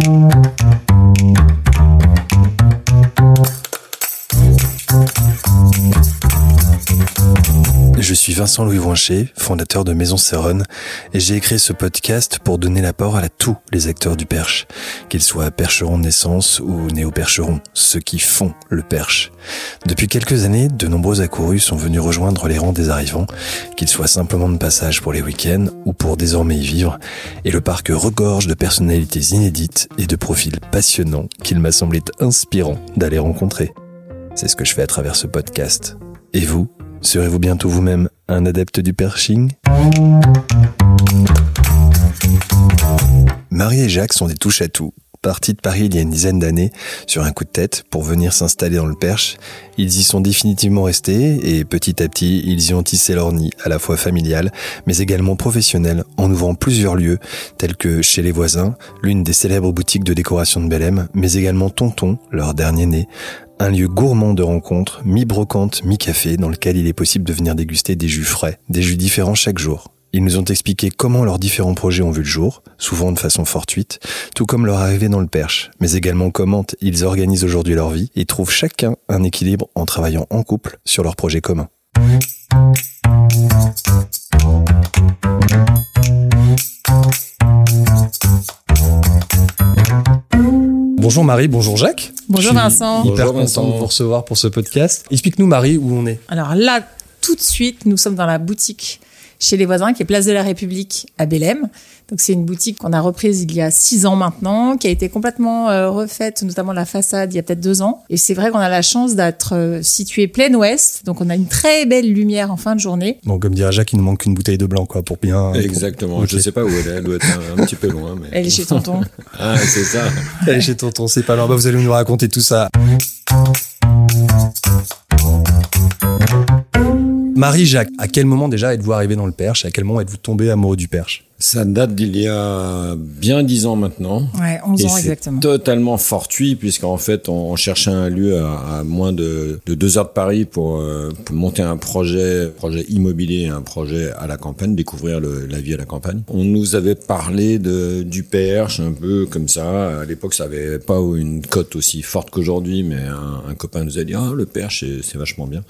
Je suis Vincent Louis Voincher, fondateur de Maison Séronne, et j'ai écrit ce podcast pour donner la parole à tous les acteurs du perche, qu'ils soient percherons de naissance ou néo-percherons, ceux qui font le perche. Depuis quelques années, de nombreux accourus sont venus rejoindre les rangs des arrivants, qu'ils soient simplement de passage pour les week-ends ou pour désormais y vivre, et le parc regorge de personnalités inédites et de profils passionnants qu'il m'a semblé inspirant d'aller rencontrer. C'est ce que je fais à travers ce podcast. Et vous Serez-vous bientôt vous-même un adepte du perching Marie et Jacques sont des touches à tout. Partis de Paris il y a une dizaine d'années sur un coup de tête pour venir s'installer dans le Perche, ils y sont définitivement restés et petit à petit ils y ont tissé leur nid à la fois familial mais également professionnel en ouvrant plusieurs lieux tels que chez les voisins, l'une des célèbres boutiques de décoration de Belém, mais également Tonton, leur dernier né, un lieu gourmand de rencontres, mi-brocante, mi-café, dans lequel il est possible de venir déguster des jus frais, des jus différents chaque jour. Ils nous ont expliqué comment leurs différents projets ont vu le jour, souvent de façon fortuite, tout comme leur arrivée dans le Perche, mais également comment ils organisent aujourd'hui leur vie et trouvent chacun un équilibre en travaillant en couple sur leurs projets communs. Bonjour Marie, bonjour Jacques. Bonjour Vincent. Hyper Bonjour content Vincent. de vous recevoir pour ce podcast. Explique-nous Marie où on est. Alors là, tout de suite, nous sommes dans la boutique chez les voisins qui est Place de la République à Bélem. Donc c'est une boutique qu'on a reprise il y a six ans maintenant, qui a été complètement euh, refaite, notamment la façade il y a peut-être deux ans. Et c'est vrai qu'on a la chance d'être euh, situé plein ouest, donc on a une très belle lumière en fin de journée. Bon, comme dirait Jacques, il nous manque qu'une bouteille de blanc, quoi, pour bien. Exactement. Ok. Je sais pas où elle est. Elle doit être un, un petit peu loin. Mais... Elle est chez tonton. Ah, c'est ça. Allez chez tonton, c'est pas loin. Bah, vous allez nous raconter tout ça. Marie-Jacques, à quel moment déjà êtes-vous arrivé dans le Perche? À quel moment êtes-vous tombé amoureux du Perche? Ça date d'il y a bien dix ans maintenant. Ouais, 11 Et ans c'est exactement. totalement fortuit puisqu'en fait on, cherchait un lieu à, à moins de, de deux heures de Paris pour, euh, pour monter un projet, projet immobilier, un projet à la campagne, découvrir le- la vie à la campagne. On nous avait parlé de du Perche un peu comme ça. À l'époque ça avait pas une cote aussi forte qu'aujourd'hui, mais un, un copain nous a dit ah le Perche c'est- c'est vachement bien.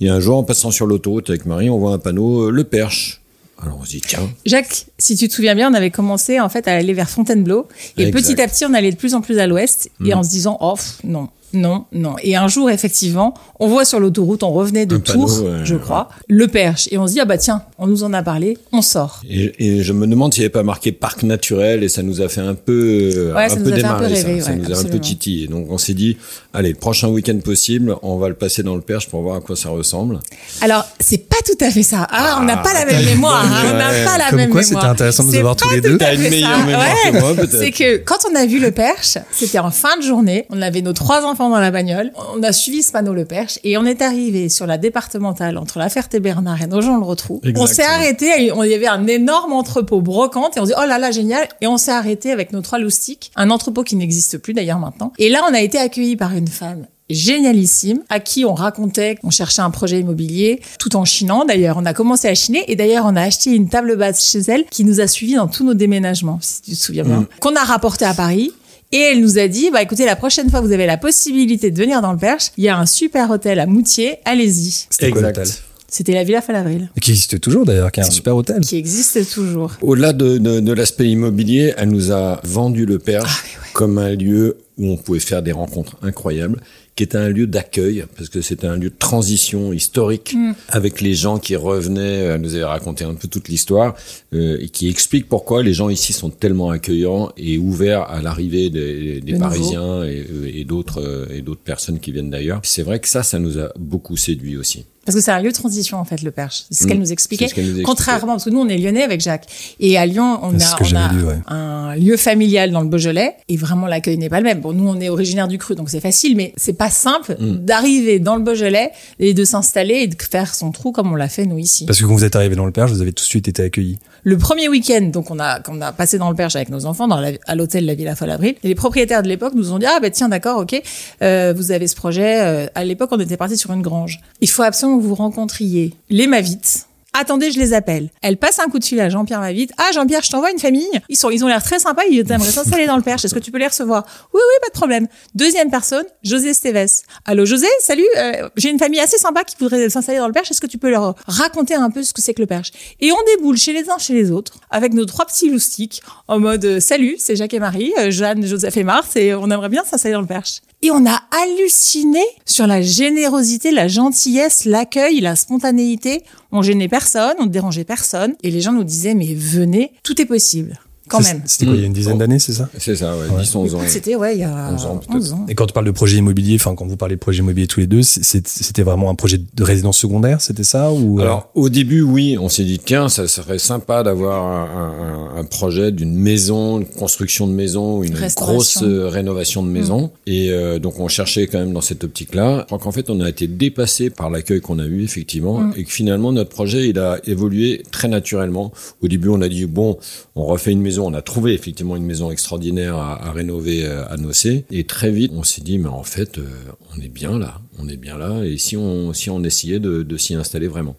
Et un jour en passant sur l'autoroute avec Marie, on voit un panneau euh, le Perche. Alors on se dit tiens. Jacques, si tu te souviens bien, on avait commencé en fait à aller vers Fontainebleau et Exact. petit à petit on allait de plus en plus à l'ouest et Mhm. en se disant oh pff, non. Non, non. Et un jour, effectivement, on voit sur l'autoroute, on revenait de Un panneau, Tours, ouais, je crois, le Perche. Et on se dit, ah bah tiens, on nous en a parlé, on sort. Et, et je me demande s'il n'y avait pas marqué parc naturel et ça nous a fait un peu, euh, Ouais, un ça peu nous a fait un démarrer peu ça. rêver, ça ouais, nous a un peu absolument. titillé. Donc on s'est dit, allez, le prochain week-end possible, on va le passer dans le Perche pour voir à quoi ça ressemble. Alors, c'est pas tout à fait ça. Ah, on n'a pas la même mémoire. hein, on n'a pas la Comme même quoi, mémoire. c'était intéressant de nous avoir tous les deux. T'as une meilleure mémoire que moi, peut-être. C'est que quand on a vu le Perche, c'était en fin de journée. On avait nos trois enfants dans la bagnole. On a suivi ce panneau le Perche et on est arrivé sur la départementale entre La Ferté-Bernard et Nogent-le-Rotrou. On s'est arrêté. on- Il y avait un énorme entrepôt brocante et on se dit oh là là génial. Et on s'est arrêté avec nos trois loustiques, un entrepôt qui n'existe plus d'ailleurs maintenant. Et là, on a été accueillis par une femme génialissime à qui on racontait qu'on cherchait un projet immobilier tout en chinant d'ailleurs on a commencé à chiner et d'ailleurs on a acheté une table basse chez elle qui nous a suivis dans tous nos déménagements si tu te souviens bien qu'on a rapporté à Paris et elle nous a dit, bah écoutez, la prochaine fois vous avez la possibilité de venir dans le Perche, il y a un super hôtel à Moutier, allez-y. C'était quoi Exact. l'hôtel C'était la Villa Falavril, Qui existe toujours d'ailleurs, qui est un super hôtel. qui existe toujours. Au-delà de, de, de l'aspect immobilier, elle nous a vendu le Perche Ah, comme un lieu où on pouvait faire des rencontres incroyables, qui était un lieu d'accueil, parce que c'était un lieu de transition historique Mm. avec les gens qui revenaient. Elle nous avait raconté un peu toute l'histoire euh, et qui explique pourquoi les gens ici sont tellement accueillants et ouverts à l'arrivée des, des De Parisiens et, euh, et d'autres personnes qui viennent d'ailleurs. C'est vrai que ça, ça nous a beaucoup séduit aussi. Parce que c'est un lieu de transition, en fait, le Perche. C'est ce Mm. qu'elle nous expliquait. C'est ce qu'elle nous expliquait. Contrairement, parce que nous, on est lyonnais avec Jacques. Et à Lyon, on a, ce que on j'avais a lu, ouais. un lieu familial dans le Beaujolais. Et vraiment, l'accueil n'est pas le même. Bon, nous, on est originaire du cru, donc c'est facile, mais c'est pas simple Mm. d'arriver dans le Beaujolais et de s'installer et de faire son trou comme on l'a fait, nous, ici. Parce que quand vous êtes arrivé dans le Perche, vous avez tout de suite été accueillis. Le premier week-end, donc on a, qu'on a passé dans le Perche avec nos enfants, dans la- à l'hôtel La Villa Falabril, et les propriétaires de l'époque nous ont dit ah bah tiens d'accord ok, euh, vous avez ce projet. euh, à l'époque, on était parti sur une grange. Il faut absolument vous rencontriez les Mavites Attendez, je les appelle. Elle passe un coup de fil à Jean-Pierre Mavite. Ah, Jean-Pierre, je t'envoie une famille. Ils sont, ils ont l'air très sympas. Ils aimeraient s'installer dans le Perche. Est-ce que tu peux les recevoir? Oui, oui, pas de problème. Deuxième personne, José Esteves. Allô, José, salut. euh, J'ai une famille assez sympa qui voudrait s'installer dans le Perche. Est-ce que tu peux leur raconter un peu ce que c'est que le Perche? Et on déboule chez les uns, chez les autres, avec nos trois petits loustiques, en mode, euh, salut, c'est Jacques et Marie, euh, Jeanne, Joseph et Marthe, et on aimerait bien s'installer dans le Perche. Et on a halluciné sur la générosité, la gentillesse, l'accueil, la spontanéité. On gênait personne, on ne dérangeait personne. Et les gens nous disaient, mais venez, tout est possible. Quand même. C'était quoi, il y a une dizaine d'années, c'est ça C'est ça, ouais, 10, 11 ans. C'était, ouais, il y a 11 ans, 11 peut-être. ans. Et quand tu parles de projet immobilier, enfin quand vous parlez de projet immobilier tous les deux, c'était vraiment un projet de résidence secondaire, c'était ça ou euh, Alors au début, oui, on s'est dit tiens, ça serait sympa d'avoir un, un- un projet d'une maison, une construction de maison, une grosse euh, rénovation de maison. Et euh, donc on cherchait quand même dans cette optique-là. Je crois qu'en fait, on a été dépassé par l'accueil qu'on a eu effectivement, et que finalement notre projet il a évolué très naturellement. Au début, on a dit bon, on refait une maison, on a trouvé effectivement une maison extraordinaire à, à rénover euh, à Nocé, et très vite, on s'est dit mais en fait, euh, on est bien là, on est bien là, et si on si on essayait de, de s'y installer vraiment.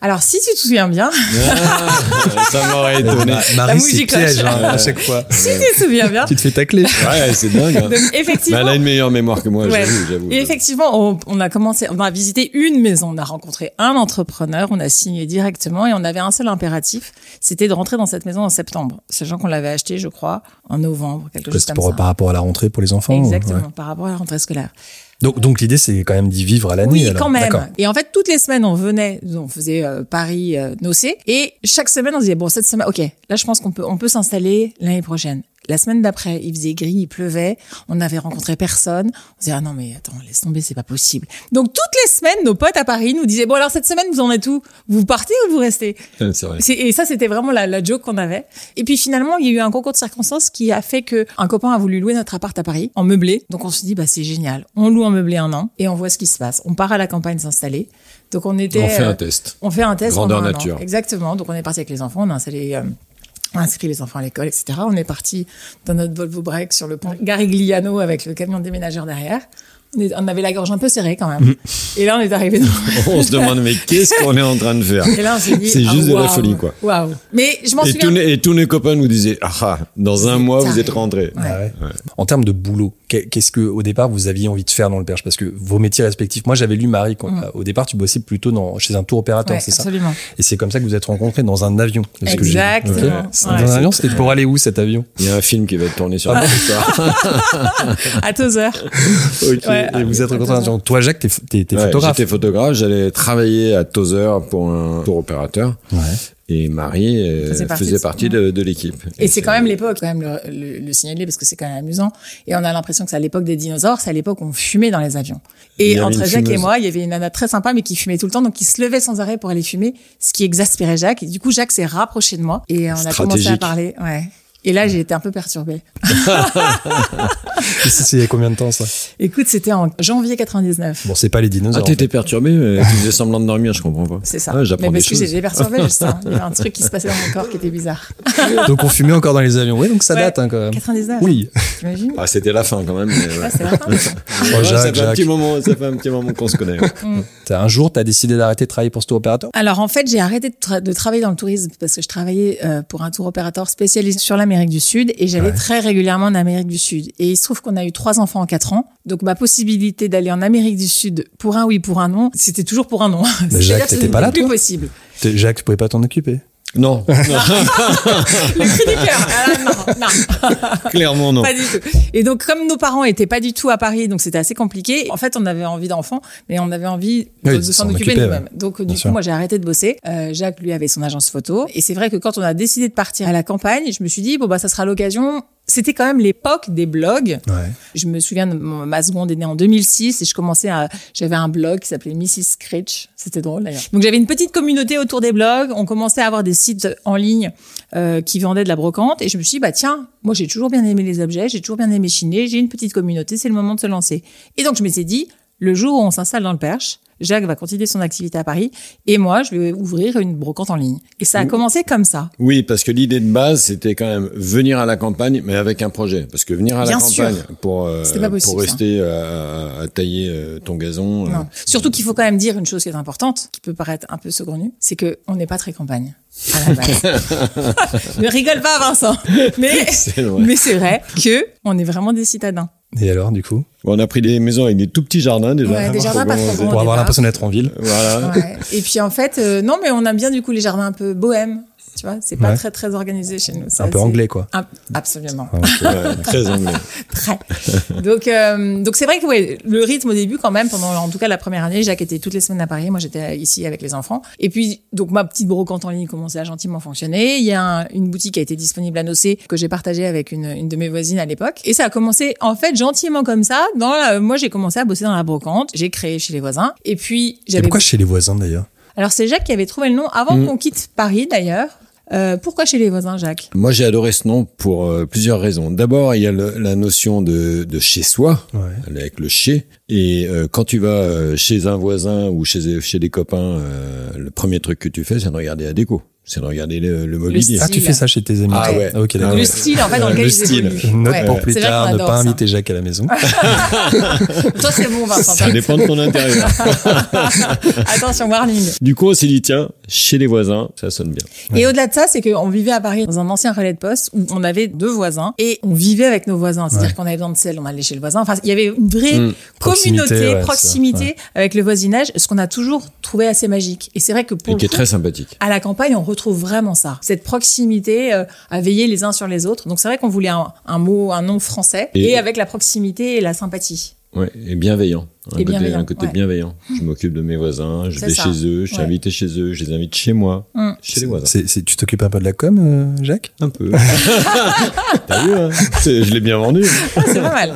Alors, si tu te souviens bien, ça m'aurait étonné. Ma- Marie, musique c'est piège hein, à chaque fois. si tu te souviens bien, tu te fais tacler. Ouais, c'est dingue. hein. donc effectivement, elle a une meilleure mémoire que moi, Ouais. j'avoue, j'avoue. Et effectivement, on, on a commencé, on a visité une maison, on a rencontré un entrepreneur, on a signé directement et on avait un seul impératif, c'était de rentrer dans cette maison en septembre. Sachant qu'on l'avait acheté, je crois, en novembre, quelque chose comme pour, ça. par rapport à la rentrée pour les enfants. ou- Exactement, ouais. par rapport à la rentrée scolaire. Donc, donc l'idée, c'est quand même d'y vivre à l'année. Oui, alors. quand même. Et en fait, toutes les semaines, on venait, on faisait euh, Paris, euh, Nocé, et chaque semaine, on disait bon, cette semaine, ok, là, je pense qu'on peut, on peut s'installer l'année prochaine. La semaine d'après, il faisait gris, il pleuvait, on n'avait rencontré personne. On disait ah non mais attends, laisse tomber, c'est pas possible. Donc toutes les semaines, nos potes à Paris nous disaient bon alors cette semaine, vous en êtes où? Vous partez ou vous restez? C'est vrai. c'est- Et ça, c'était vraiment la, la joke qu'on avait. Et puis finalement, il y a eu un concours de circonstances qui a fait que un copain a voulu louer notre appart à Paris en meublé. Donc on se dit, bah c'est génial. On loue en meublé un an et on voit ce qui se passe. On part à la campagne s'installer. Donc on était. On fait euh, un test. on fait un test. Grandeur nature. an. Exactement. Donc on est parti avec les enfants, on a installé. euh, inscrit les enfants à l'école, etc. On est parti dans notre Volvo Break sur le pont Garigliano avec le camion déménageur derrière. On, avait la gorge un peu serrée quand même. Et là, on est arrivé dans, On se demande, mais qu'est-ce qu'on est en train de faire? Et là, on s'est dit. C'est ah, juste de la waouh, folie, quoi. Waouh. Mais je m'en et souviens. et tous nos copains nous disaient, ah, ah, dans un mois, vous êtes rentrés. Ouais. Ah ouais. En termes de boulot, qu'est- qu'est-ce que au départ vous aviez envie de faire dans le Perche? Parce que vos métiers respectifs, moi j'avais lu Marie, quand- au départ tu bossais plutôt dans, chez un tour opérateur, Ouais, c'est ça? absolument. Et c'est comme ça que vous êtes rencontrés dans un avion. Exactement. Ok. Ouais. Dans un avion, c'était pour aller où cet avion? Il y a un film qui va être tourné sur histoire. À Tozer. Ok. Ouais. Et vous êtes avion. Toi Jacques, t'es t'es- t'es Ouais, photographe. J'étais photographe, j'allais travailler à Tozer pour un tour opérateur. Ouais. Et Marie euh, Faisait partie faisait de- partie de, de l'équipe. Et c'est quand même l'époque, quand même, le, le, le signaler, parce que c'est quand même amusant. Et on a l'impression que c'est à l'époque des dinosaures, c'est à l'époque où on fumait dans les avions. Et entre Jacques et moi, il y avait une nana très sympa, mais qui fumait tout le temps, donc qui se levait sans arrêt pour aller fumer, ce qui exaspérait Jacques. Et du coup, Jacques s'est rapproché de moi, et on a commencé à parler. Ouais. Et là, j'ai été un peu perturbée. C'est c'est il y a combien de temps ça? Écoute, c'était en janvier 99. Bon, c'est pas les Ah, dinosaures. t'étais perturbé, mais tu faisais semblant de dormir, je comprends pas. C'est ça. Mais J'apprends des parce que choses. j'étais perturbée, justement. Il y avait un truc qui se passait dans mon corps qui était bizarre. donc on fumait encore dans les avions. Oui, donc ça Ouais. date hein, quand même. 99. Oui. T'imagines? Ah, c'était la fin quand même. mais ouais. Ouais, c'est vrai. Oh, Ouais, ça, Jacques, fait un Jacques. petit moment, ça fait un petit moment qu'on se connaît. T'as- Un jour, t'as décidé d'arrêter de travailler pour ce tour opérateur? Alors en fait, j'ai arrêté de, tra- de travailler dans le tourisme parce que je travaillais euh, pour un tour opérateur spécialisé sur l'Amérique du Sud et j'allais Ouais. très régulièrement en Amérique du Sud. Et il se trouve qu'on a eu trois enfants en quatre ans, donc ma possibilité d'aller en Amérique du Sud pour un oui, pour un non, c'était toujours pour un non. C'est-à-dire Jacques, que t'étais c'était pas là, plus toi? possible. Jacques, tu pouvais pas t'en occuper? Non, Le cri du cœur. Ah, non, non. clairement non. Pas du tout. Et donc, comme nos parents étaient pas du tout à Paris, donc c'était assez compliqué. En fait, on avait envie d'enfants, mais on avait envie de, Oui, de s'en occuper occuper, nous-mêmes. Donc, du coup, sûr. moi, j'ai arrêté de bosser. Euh, Jacques, lui, avait son agence photo. Et c'est vrai que quand on a décidé de partir à la campagne, je me suis dit, bon, bah, ça sera l'occasion. C'était quand même l'époque des blogs. Ouais. Je me souviens, ma seconde est née en 2006 et je commençais à, j'avais un blog qui s'appelait Mrs. Scritch. C'était drôle d'ailleurs. Donc j'avais une petite communauté autour des blogs. On commençait à avoir des sites en ligne euh, qui vendaient de la brocante et je me suis dit, bah tiens, moi j'ai toujours bien aimé les objets, j'ai toujours bien aimé chiner, j'ai une petite communauté, c'est le moment de se lancer. Et donc je m'étais dit, le jour où on s'installe dans le Perche, Jacques va continuer son activité à Paris et moi, je vais ouvrir une brocante en ligne. Et ça a commencé comme ça. Oui, parce que l'idée de base, c'était quand même venir à la campagne, mais avec un projet. Parce que venir à Bien la sûr. campagne pour, euh, possible, pour rester à, à tailler euh, ton gazon. euh, Non. Surtout qu'il faut quand même dire une chose qui est importante, qui peut paraître un peu saugrenue, c'est que on n'est pas très campagne à la base. ne rigole pas, Vincent. Mais C'est vrai. mais c'est vrai que on est vraiment des citadins. Et alors, du coup? On a pris des maisons avec des tout petits jardins déjà. Ouais, des jardins pas Pour avoir l'impression d'être en ville. Voilà. Ouais. Et puis en fait, euh, non, mais on aime bien du coup les jardins un peu bohèmes. Tu vois, c'est pas Ouais. très très organisé chez nous. Un peu anglais, quoi. absolument. Ouais, très anglais. Très. Donc, euh, donc c'est vrai que ouais, le rythme au début, quand même, pendant en tout cas la première année, Jacques était toutes les semaines à Paris, moi j'étais ici avec les enfants. Et puis, donc ma petite brocante en ligne commençait à gentiment fonctionner. Il y a un- une boutique qui a été disponible à Nocé que j'ai partagée avec une, une de mes voisines à l'époque. Et ça a commencé en fait gentiment comme ça. Dans la- moi j'ai commencé à bosser dans la brocante, j'ai créé chez les voisins. Et puis j'avais. pourquoi chez les voisins, d'ailleurs? Alors c'est Jacques qui avait trouvé le nom avant Mm. qu'on quitte Paris d'ailleurs. Euh, pourquoi chez les voisins, Jacques? Moi, j'ai adoré ce nom pour euh, plusieurs raisons. D'abord, il y a le- la notion de, de chez soi, Ouais. avec le chez. Et euh, quand tu vas euh, chez un voisin ou chez, chez des copains, euh, le premier truc que tu fais, c'est de regarder la déco. C'est de regarder le, le mobilier. style. Ah, tu fais ça chez tes amis Ah ouais. Ok, Ah d'accord. Le ouais. style en fait dans lequel le ils style. note Ouais. pour plus tard, ne pas ça. inviter Jacques à la maison. Toi c'est bon Vincent. Ça dépend de ton intérieur. Attention warning. du coup, on s'est dit, tiens, chez les voisins, ça sonne bien. Et au-delà de ça, c'est qu'on vivait à Paris dans un ancien relais de poste où on avait deux voisins et on vivait avec nos voisins. C'est-à-dire Ouais. qu'on avait besoin de sel, on allait chez le voisin. Enfin, il y avait une vraie Mm. Proximité, communauté, ouais, ça, proximité avec le voisinage, ce qu'on a toujours trouvé assez magique. Et c'est vrai que pour Et le qui est coup, très sympathique. à la campagne, on retrouve vraiment ça, cette proximité euh, à veiller les uns sur les autres. Donc c'est vrai qu'on voulait un, un mot, un nom français et, Et- avec la proximité et la sympathie. Ouais, et bienveillant. Un Et côté, bienveillant, un côté ouais. bienveillant. Je m'occupe de mes voisins, je vais ça. chez eux, je suis Ouais. invité chez eux, je les invite chez moi, Mm. chez les voisins. C'est- c'est- tu t'occupes un peu de la com, euh, Jacques? Un peu. T'as vu, hein? Je l'ai bien vendu. Ah, c'est pas mal.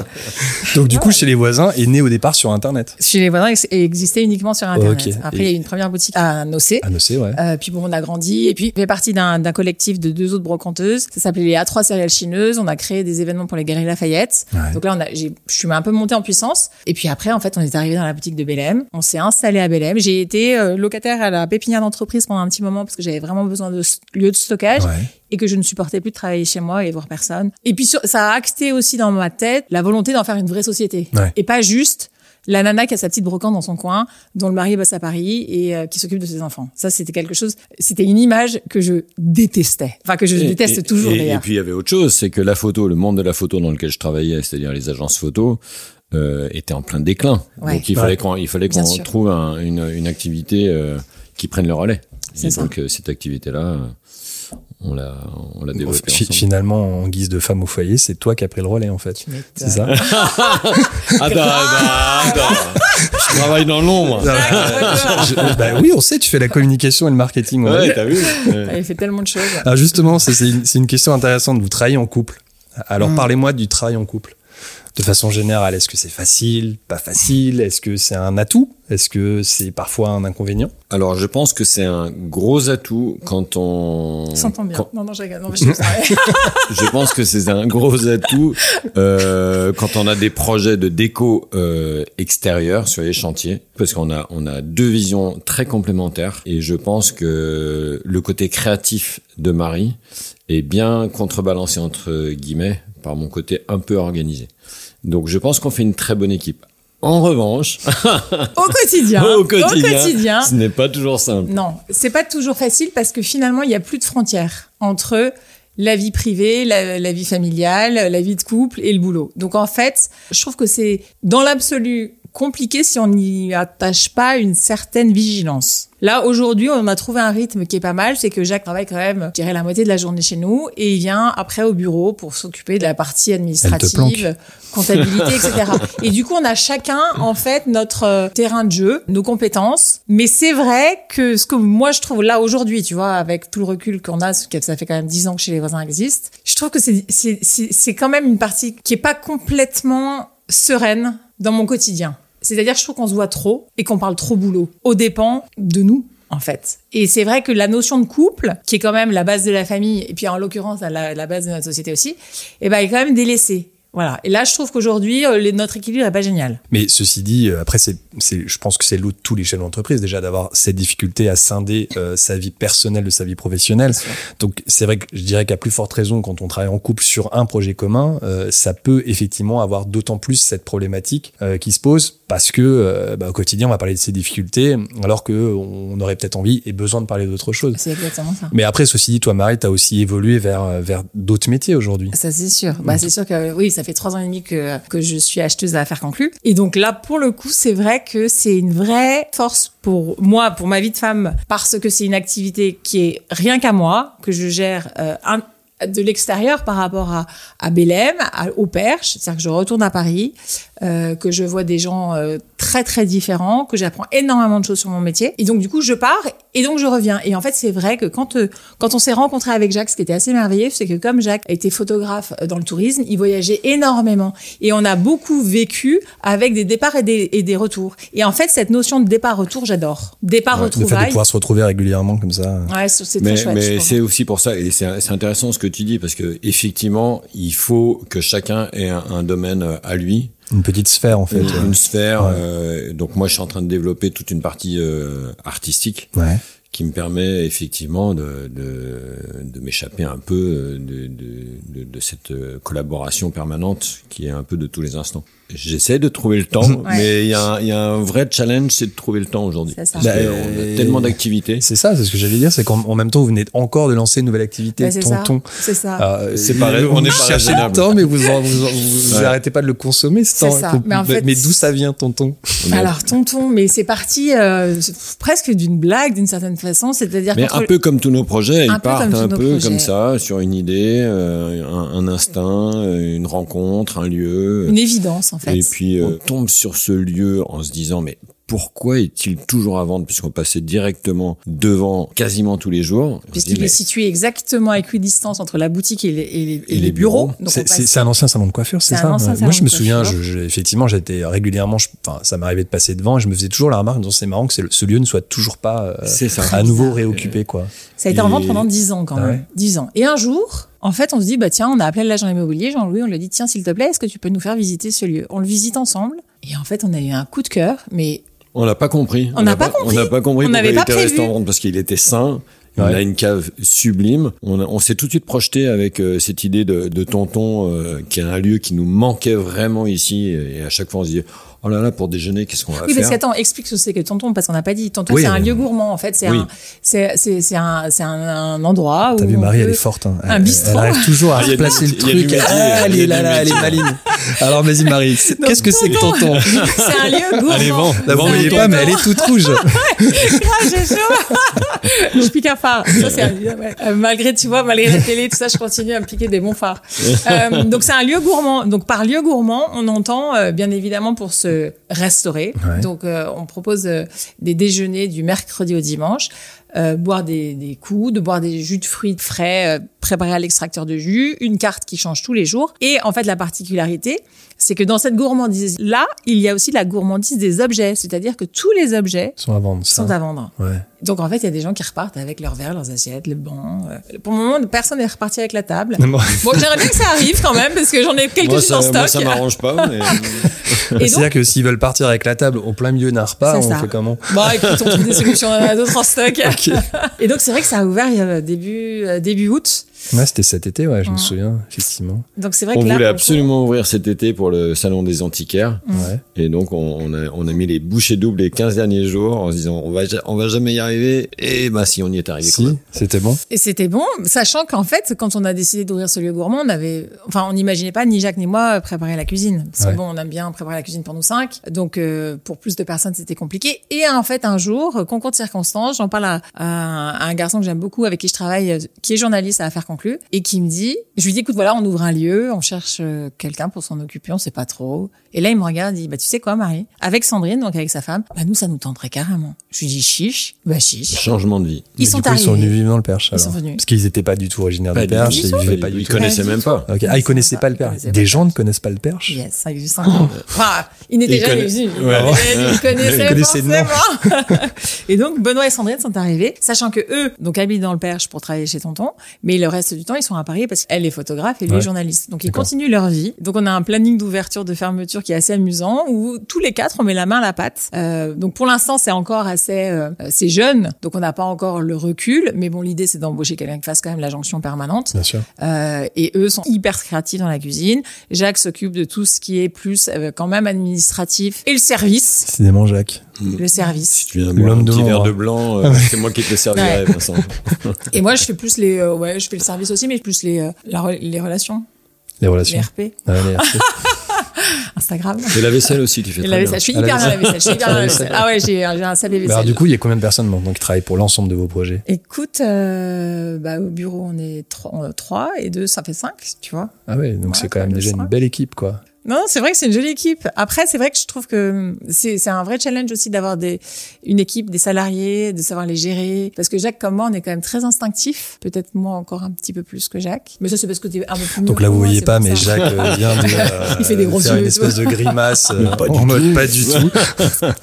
Donc, du coup, chez les voisins, est né au départ sur Internet. Chez les voisins, il existait uniquement sur Internet. Après, il y a eu une première boutique à Nocé. À Nocé, ouais. Euh, puis bon, on a grandi et puis on fait partie d'un collectif de deux autres brocanteuses. Ça s'appelait les A3 céréales chineuses. On a créé des événements pour les Galeries Lafayette. Ouais. Donc là, je suis un peu montée en puissance. Et puis après, en fait, on est arrivé dans la boutique de Belém. On s'est installé à Belém. J'ai été euh, locataire à la pépinière d'entreprise pendant un petit moment parce que j'avais vraiment besoin de lieu de stockage Ouais. et que je ne supportais plus de travailler chez moi et voir personne. Et puis sur- ça a acté aussi dans ma tête la volonté d'en faire une vraie société Ouais. et pas juste la nana qui a sa petite brocante dans son coin, dont le mari bosse à Paris et euh, qui s'occupe de ses enfants. Ça, c'était quelque chose, c'était une image que je détestais. Enfin, que je Et- déteste et- toujours et, puis il y avait autre chose, c'est que la photo, le monde de la photo dans lequel je travaillais, c'est-à-dire les agences photo, euh, était en plein déclin. Ouais. Donc il Ouais. fallait qu'on, il fallait trouve un- une, une activité euh, qui prenne le relais. C'est Et ça. donc euh, cette activité-là, euh, on l'a, on l'a Bon, développée fi- ensemble. finalement, en guise de femme au foyer, c'est toi qui as pris le relais, en fait. C'est ça Attends, attends, attends. Je travaille dans l'ombre. Bah oui, on sait, tu fais la communication et le marketing. on. Ouais, t'as vu. Elle fait tellement de choses. Alors justement, c'est c'est une, c'est une question intéressante. Vous travaillez en couple. Alors Mm. parlez-moi du travail en couple. De façon générale, est-ce que c'est facile, pas facile? Est-ce que c'est un atout? Est-ce que c'est parfois un inconvénient? Alors je pense que c'est un gros atout quand on. S'entend bien. quand- Non, non, je rigole. Non, mais je je pense que c'est un gros atout euh, quand on a des projets de déco euh, extérieurs sur les chantiers, parce qu'on a on a deux visions très complémentaires et je pense que le côté créatif de Marie est bien contrebalancé entre guillemets par mon côté un peu organisé. Donc je pense qu'on fait une très bonne équipe. En revanche, Au quotidien. au quotidien, quotidien, ce n'est pas toujours simple. Non, c'est pas toujours facile parce que finalement, il y a plus de frontières entre la vie privée, la, la vie familiale, la vie de couple et le boulot. Donc en fait, je trouve que c'est dans l'absolu compliqué si on n'y attache pas une certaine vigilance. Là, aujourd'hui, on a trouvé un rythme qui est pas mal, c'est que Jacques travaille quand même, je dirais, la moitié de la journée chez nous et il vient après au bureau pour s'occuper de la partie administrative, comptabilité, etc. Et du coup, on a chacun, en fait, notre euh, terrain de jeu, nos compétences. Mais c'est vrai que ce que moi, je trouve là aujourd'hui, tu vois, avec tout le recul qu'on a, ça fait quand même dix ans que chez les voisins existe, je trouve que c'est, c'est, c'est, c'est quand même une partie qui est pas complètement sereine dans mon quotidien. C'est-à-dire, je trouve qu'on se voit trop et qu'on parle trop boulot, aux dépens de nous, en fait. Et c'est vrai que la notion de couple, qui est quand même la base de la famille, et puis en l'occurrence la, la base de notre société aussi, eh ben, est quand même délaissée. Voilà. Et là, je trouve qu'aujourd'hui, euh, notre équilibre est pas génial. Mais ceci dit, euh, après, c'est, je pense que c'est l'eau de tous les chefs d'entreprise déjà d'avoir cette difficulté à scinder euh, sa vie personnelle de sa vie professionnelle. Donc c'est vrai que je dirais qu'à plus forte raison, quand on travaille en couple sur un projet commun, euh, ça peut effectivement avoir d'autant plus cette problématique euh, qui se pose parce que bah, au quotidien on va parler de ces difficultés alors que on aurait peut-être envie et besoin de parler d'autre chose. C'est exactement ça. Mais après, ceci dit, toi, Marie, t'as aussi évolué vers vers d'autres métiers aujourd'hui. Ça c'est sûr. Bah c'est sûr que oui, ça fait trois ans et demi que que je suis acheteuse à affaires conclues. Et donc là, pour le coup, c'est vrai que c'est une vraie force pour moi, pour ma vie de femme, parce que c'est une activité qui est rien qu'à moi, que je gère euh, de l'extérieur par rapport à, à Bélem, à- au Perche, c'est-à-dire que je retourne à Paris, euh, que je vois des gens euh, très très différents, que j'apprends énormément de choses sur mon métier, et donc du coup je pars et donc je reviens. Et en fait c'est vrai que quand euh, quand on s'est rencontré avec Jacques, ce qui était assez merveilleux, c'est que comme Jacques a été photographe euh, dans le tourisme, il voyageait énormément et on a beaucoup vécu avec des départs et des, et des retours. Et en fait cette notion de départ-retour, j'adore. Le fait de pouvoir se retrouver régulièrement comme ça. Ouais, c'est très Mais, chouette. mais c'est aussi pour ça, et c'est c'est intéressant ce que tu dis, parce que effectivement, il faut que chacun ait un, un domaine à lui, Une petite sphère en fait. une, sphère. Ouais. euh, donc moi, je suis en train de développer toute une partie euh, artistique Ouais. qui me permet effectivement de, de, de m'échapper un peu euh, de, de, de, de cette euh, collaboration permanente qui est un peu de tous les instants. J'essaie de trouver le temps, Ouais. mais il y, a un- il y a un vrai challenge, c'est de trouver le temps aujourd'hui. C'est ça. Parce Bah, euh, on a tellement d'activités. C'est ça, c'est ce que j'allais dire, c'est qu'en en même temps, vous venez encore de lancer une nouvelle activité, Ouais, c'est ça. Tonton. C'est ça. Alors, C'est euh, pas- vous on est pas cherchez le temps, mais vous en- vous, en- vous Ouais. arrêtez pas de le consommer, ce temps. ça. Faut- Mais en fait- d'où ça vient, Tonton? Alors tonton, mais c'est parti euh, presque d'une blague d'une certaine façon, c'est-à-dire Mais un peu comme tous nos projets, Un ils peu partent un peu projets. comme ça, sur une idée, euh, un, un instinct, euh, une rencontre, un lieu. une évidence en fait. Et puis euh, on tombe sur ce lieu en se disant mais pourquoi est-il toujours à vendre puisqu'on passait directement devant quasiment tous les jours? Puisqu'il est situé exactement à équidistance entre la boutique et les, et les, et Et les les bureaux. C'est passe- un ancien salon de coiffure, c'est ça? Moi, je me souviens, coiffure. je, je- effectivement, j'étais régulièrement, enfin, ça m'arrivait de passer devant et je me faisais toujours la remarque en disant c'est marrant que le- ce lieu ne soit toujours pas euh, ça. à nouveau réoccupé, quoi. Ça a été en vente pendant 10 ans quand Ah même. ouais 10 ans. Et un jour, en fait, on se dit, bah tiens, on a appelé l'agent immobilier, Jean-Louis, on lui a dit, tiens, s'il te plaît, est-ce que tu peux nous faire visiter ce lieu? On le visite ensemble. Et en fait, on a eu un coup de cœur, mais On n'a pas compris. On n'a pas compris. On n'a pas compris On pourquoi n'avait il pas était prévu. resté en vente parce qu'il était sain. On Ouais. a une cave sublime. On, s'est tout de suite projeté avec euh, cette idée de, de Tonton, euh, qui est un lieu qui nous manquait vraiment ici. Et à chaque fois, on se dit, oh là là, pour déjeuner, qu'est-ce qu'on va Oui, parce faire qu'attends, explique ce que c'est que Tonton, parce qu'on n'a pas dit. Tonton, Oui, c'est un lieu gourmand, en fait. C'est Oui. un, c'est, c'est, c'est un, c'est un, un endroit où. T'as vu, Marie, elle est forte. hein. un bistrot. Elle arrive toujours à Ah, replacer le il y a du truc. Ah, elle est là, là, elle est maline. Alors, vas-y, Marie. Qu'est-ce que c'est que Tonton C'est un lieu gourmand. Allez, vous Vends, voyez pas, mais elle est toute rouge. Ah, j'ai chaud. je pique un phare. Ça, c'est un. Euh, malgré, tu vois, malgré la télé, tout ça, je continue à me piquer des bons phares. Euh, donc, c'est un lieu gourmand. Donc, par lieu gourmand, on entend, euh, bien évidemment, pour se restaurer. Ouais. Donc, euh, on propose euh, des déjeuners du mercredi au dimanche. euh, boire des, des coups, de boire des jus de fruits frais euh, préparés à l'extracteur de jus, une carte qui change tous les jours. Et en fait, la particularité, c'est que dans cette gourmandise-là, il y a aussi la gourmandise des objets, c'est-à-dire que tous les objets sont à vendre, ça. sont à vendre. Ouais. Donc en fait, il y a des gens qui repartent avec leurs verres, leurs assiettes, le banc. euh. Pour le moment, personne n'est reparti avec la table. Bon. J'aimerais bien que ça arrive quand même, parce que j'en ai quelques-unes en stock. moi, ça m'arrange pas. Mais... C'est-à-dire que s'ils veulent partir avec la table au plein milieu d'un repas, on ça. fait comment? Bon, écoute, on trouve des solutions, a d'autres en stock. Et donc c'est vrai que ça a ouvert euh, début euh, début août. Ouais, c'était cet été, ouais, je me souviens, effectivement. Donc c'est vrai On que là, voulait absolument ouvrir cet été pour le salon des antiquaires. Ouais. Et donc, on, on a, on a mis les bouchées doubles les 15 derniers jours en se disant, on va, on va jamais y arriver. Et bah, si, on y est arrivé. Si, c'était bon. Et c'était bon, sachant qu'en fait, quand on a décidé d'ouvrir ce lieu gourmand, on avait, enfin, on n'imaginait pas ni Jacques ni moi préparer la cuisine. Parce Ouais. que bon, on aime bien préparer la cuisine pour nous cinq, donc euh, pour plus de personnes, c'était compliqué. Et en fait, un jour, euh, concours de circonstances, j'en parle à, à un- à un garçon que j'aime beaucoup, avec qui je travaille, euh, qui est journaliste à Affaires conclues, et qui me dit, je lui dis, écoute, voilà, on ouvre un lieu, on cherche euh, quelqu'un pour s'en occuper, on sait pas trop. Et là, il me regarde, il dit, bah tu sais quoi, Marie, avec Sandrine, donc avec sa femme, bah nous, ça nous tenterait carrément. Je lui dis, chiche, bah chiche. Changement de vie. Ils Mais sont du coup, ils sont arrivés. venus vivre dans le Perche. Ils sont venus. Parce qu'ils n'étaient pas du tout originaires du Perche, ils Pas vivaient du pas tout. du Ils tout. connaissaient Pas même pas. tout. Ok. Ah, ils connaissaient pas le Ils Perche. connaissaient Des gens ne connaissent pas le Perche. Yes, ça existe 50. Enfin, ils n'étaient Ils jamais venus. Ils, Ouais. ils Ils connaissaient connaissaient et donc, Benoît et Sandrine sont arrivés, sachant que eux, donc, habitent dans le Perche pour travailler chez Tonton, mais ils leur reste du temps, ils sont à Paris parce qu'elle est photographe et lui Ouais. est journaliste. Donc ils continuent leur vie. Donc on a un planning d'ouverture, de fermeture qui est assez amusant où tous les quatre on met la main à la pâte. Euh, donc pour l'instant c'est encore assez, euh, c'est jeune, donc on n'a pas encore le recul. Mais bon, l'idée c'est d'embaucher quelqu'un qui fasse quand même la jonction permanente. Bien sûr. Euh, et eux sont hyper créatifs dans la cuisine. Jacques s'occupe de tout ce qui est plus euh, quand même administratif et le service. Décidément, Jacques. Le service. Si tu viens boire un L'homme de petit verre de blanc, euh, c'est moi qui te le servirai, Ouais. Vincent. Et moi, je fais plus les, euh, ouais, je fais le service aussi, mais plus les, euh, la les relations, Les les relations. RP, Ah, les RP. Instagram. Et la vaisselle aussi, tu fais très la bien. vaisselle. Je suis Ah, hyper bien à la vaisselle. Je suis hyper bien à la vaisselle. Ah ouais, j'ai un Mais vaisselle. alors, du coup, il y a combien de personnes maintenant qui travaillent pour l'ensemble de vos projets? Écoute, euh, bah, au bureau, on est trois, trois et deux, ça fait cinq, tu vois. Ah ouais, donc Ouais, c'est quand même déjà une belle équipe, quoi. Non, c'est vrai que c'est une jolie équipe. Après, c'est vrai que je trouve que c'est c'est un vrai challenge aussi d'avoir des une équipe, des salariés, de savoir les gérer. Parce que Jacques, comme moi, on est quand même très instinctif. Peut-être moi encore un petit peu plus que Jacques. Mais ça, c'est parce que t'es un peu plus. Donc là, vous voyez pas, mais ça. Jacques euh, vient de euh, Il fait des gros faire yeux une espèce de grimace euh, Pas du mode tout. pas du tout.